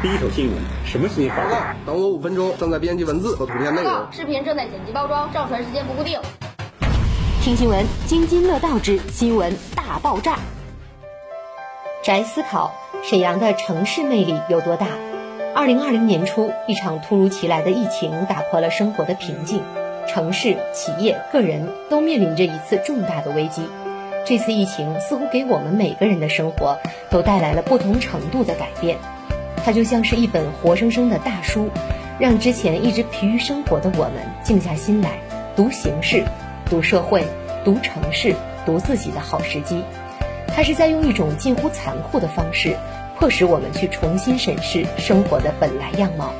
第一手新闻，什么新闻？报告，等我五分钟，正在编辑文字和图片内容。视频正在剪辑包装，上传时间不固定。听新闻，津津乐道之新闻大爆炸。宅思考：沈阳的城市魅力有多大？二零二零年初，一场突如其来的疫情打破了生活的平静，城市、企业、个人都面临着一次重大的危机。这次疫情似乎给我们每个人的生活都带来了不同程度的改变。它就像是一本活生生的大书，让之前一直疲于生活的我们静下心来读形势、读社会、读城市、读自己的好时机。它是在用一种近乎残酷的方式。迫使我们去重新审视生活的本来样貌，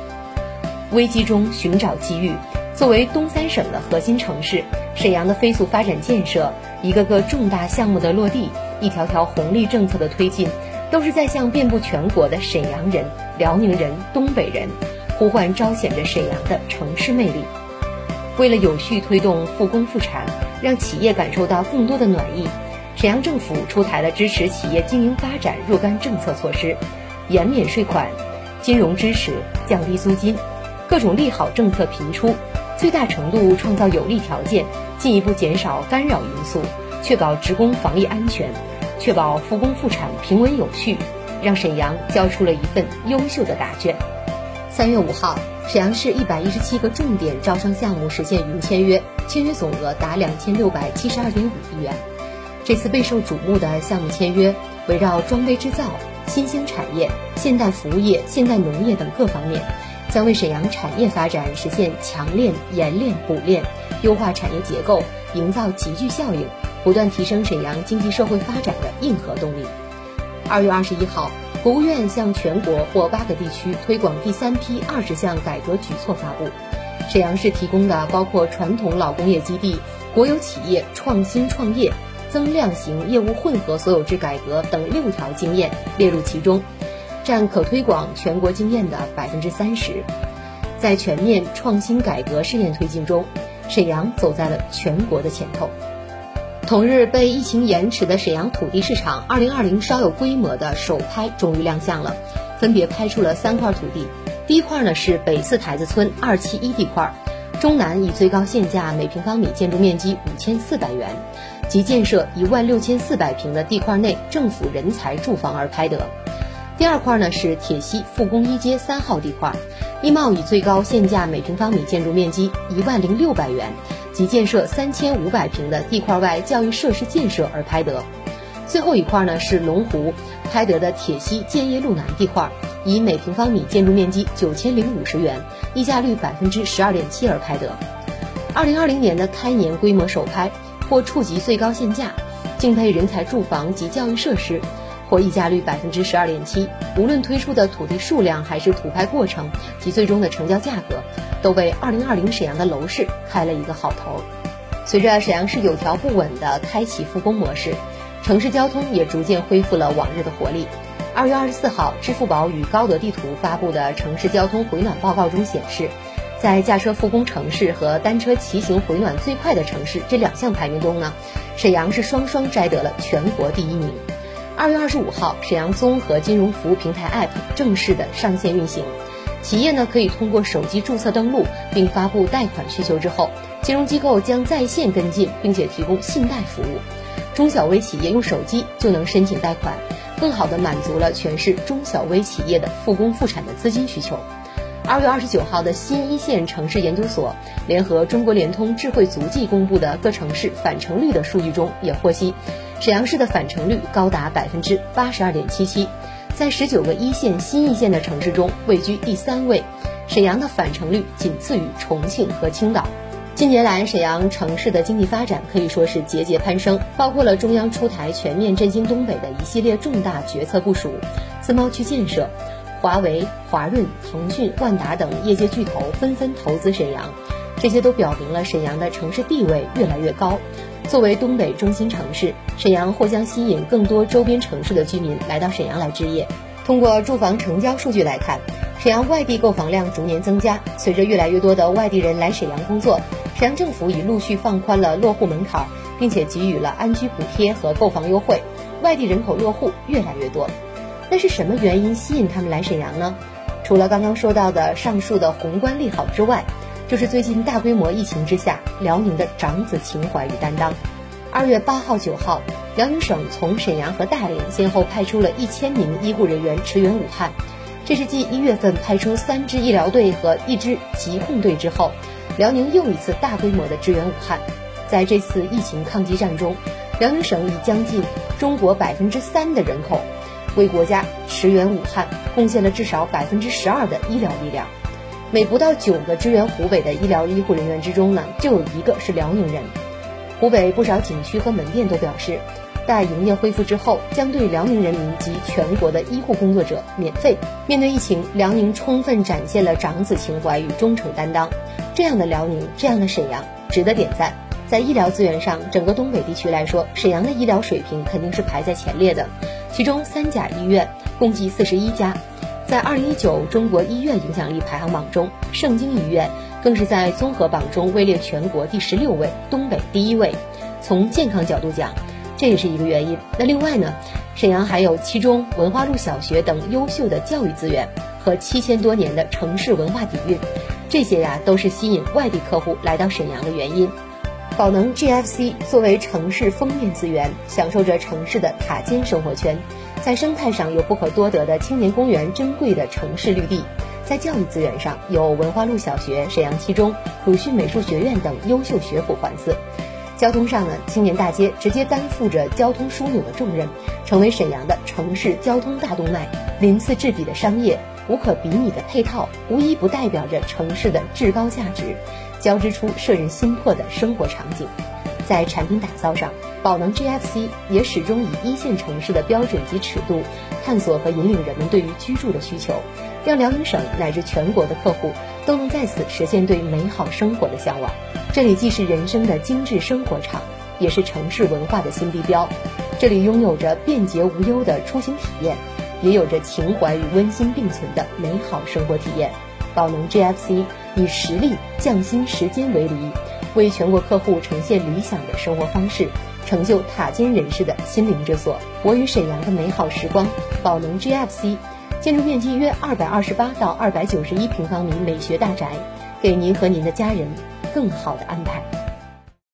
危机中寻找机遇。作为东三省的核心城市，沈阳的飞速发展建设，一个个重大项目的落地，一条条红利政策的推进，都是在向遍布全国的沈阳人、辽宁人、东北人呼唤，彰显着沈阳的城市魅力。为了有序推动复工复产，让企业感受到更多的暖意。沈阳政府出台了支持企业经营发展若干政策措施，延免税款、金融支持、降低租金，各种利好政策频出，最大程度创造有利条件，进一步减少干扰因素，确保职工防疫安全，确保复工复产平稳有序，让沈阳交出了一份优秀的答卷。三月五号，沈阳市一百一十七个重点招商项目实现云签约，签约总额达两千六百七十二点五亿元。这次备受瞩目的项目签约，围绕装备制造、新兴产业、现代服务业、现代农业等各方面，将为沈阳产业发展实现强链、延链、补链，优化产业结构，营造集聚效应，不断提升沈阳经济社会发展的硬核动力。二月二十一号，国务院向全国或八个地区推广第三批二十项改革举措发布，沈阳市提供的包括传统老工业基地、国有企业创新创业。增量型业务混合所有制改革等六条经验列入其中，占可推广全国经验的百分之三十。在全面创新改革试验推进中，沈阳走在了全国的前头。同日，被疫情延迟的沈阳土地市场二零二零稍有规模的首拍终于亮相了，分别拍出了三块土地。第一块呢是北四台子村二七一地块，中南以最高限价每平方米建筑面积五千四百元。即建设一万六千四百平的地块内政府人才住房而拍得。第二块呢是铁西复工一街三号地块，一贸以最高限价每平方米建筑面积一万零六百元及建设三千五百平的地块外教育设施建设而拍得。最后一块呢是龙湖拍得的铁西建业路南地块，以每平方米建筑面积九千零五十元，溢价率百分之十二点七而拍得。二零二零年的开年规模首拍。或触及最高限价，竞配人才住房及教育设施，或溢价率百分之十二点七。无论推出的土地数量，还是土拍过程及最终的成交价格，都为二零二零沈阳的楼市开了一个好头。随着沈阳市有条不紊的开启复工模式，城市交通也逐渐恢复了往日的活力。二月二十四号，支付宝与高德地图发布的城市交通回暖报告中显示。在驾车复工城市和单车骑行回暖最快的城市这两项排名中呢，沈阳是双双摘得了全国第一名。二月二十五号，沈阳综合金融服务平台 App 正式的上线运行，企业呢可以通过手机注册登录并发布贷款需求之后，金融机构将在线跟进，并且提供信贷服务，中小微企业用手机就能申请贷款，更好的满足了全市中小微企业的复工复产的资金需求。二月二十九号的新一线城市研究所联合中国联通智慧足迹公布的各城市返程率的数据中，也获悉，沈阳市的返程率高达百分之八十二点七七，在十九个一线、新一线的城市中位居第三位。沈阳的返程率仅次于重庆和青岛。近年来，沈阳城市的经济发展可以说是节节攀升，包括了中央出台全面振兴东北的一系列重大决策部署，自贸区建设。华为、华润、腾讯、万达等业界巨头纷纷投资沈阳，这些都表明了沈阳的城市地位越来越高。作为东北中心城市，沈阳或将吸引更多周边城市的居民来到沈阳来置业。通过住房成交数据来看，沈阳外地购房量逐年增加。随着越来越多的外地人来沈阳工作，沈阳政府已陆续放宽了落户门槛，并且给予了安居补贴和购房优惠，外地人口落户越来越多。那是什么原因吸引他们来沈阳呢？除了刚刚说到的上述的宏观利好之外，就是最近大规模疫情之下，辽宁的长子情怀与担当。二月八号、九号，辽宁省从沈阳和大连先后派出了一千名医护人员驰援武汉。这是继一月份派出三支医疗队和一支疾控队之后，辽宁又一次大规模的支援武汉。在这次疫情抗击战中，辽宁省以将近中国百分之三的人口，为国家驰援武汉贡献了至少百分之十二的医疗力量。每不到九个支援湖北的医疗医护人员之中呢，就有一个是辽宁人。湖北不少景区和门店都表示，待营业恢复之后，将对辽宁人民及全国的医护工作者免费。面对疫情，辽宁充分展现了长子情怀与忠诚担当。这样的辽宁，这样的沈阳，值得点赞。在医疗资源上，整个东北地区来说，沈阳的医疗水平肯定是排在前列的。其中三甲医院共计四十一家。在二零一九中国医院影响力排行榜中，盛京医院更是在综合榜中位列全国第十六位，东北第一位。从健康角度讲，这也是一个原因。那另外呢，沈阳还有七中、文化路小学等优秀的教育资源和七千多年的城市文化底蕴，这些呀都是吸引外地客户来到沈阳的原因。宝能 GFC 作为城市封面资源，享受着城市的塔尖生活圈。在生态上有不可多得的青年公园，珍贵的城市绿地；在教育资源上有文化路小学、沈阳七中、鲁迅美术学院等优秀学府环伺；交通上呢，青年大街直接担负着交通枢纽的重任，成为沈阳的城市交通大动脉。鳞次栉比的商业、无可比拟的配套，无一不代表着城市的至高价值，交织出摄人心魄的生活场景。在产品打造上，宝能 GFC 也始终以一线城市的标准及尺度，探索和引领人们对于居住的需求，让辽宁省乃至全国的客户都能在此实现对美好生活的向往。这里既是人生的精致生活场，也是城市文化的新地标。这里拥有着便捷无忧的出行体验，也有着情怀与温馨并存的美好生活体验。宝能 GFC 以实力匠心时间为例，为全国客户呈现理想的生活方式。成就塔尖人士的心灵之所。我与沈阳的美好时光，宝龙 GFC，建筑面积约二百二十八到二百九十一平方米美学大宅，给您和您的家人更好的安排。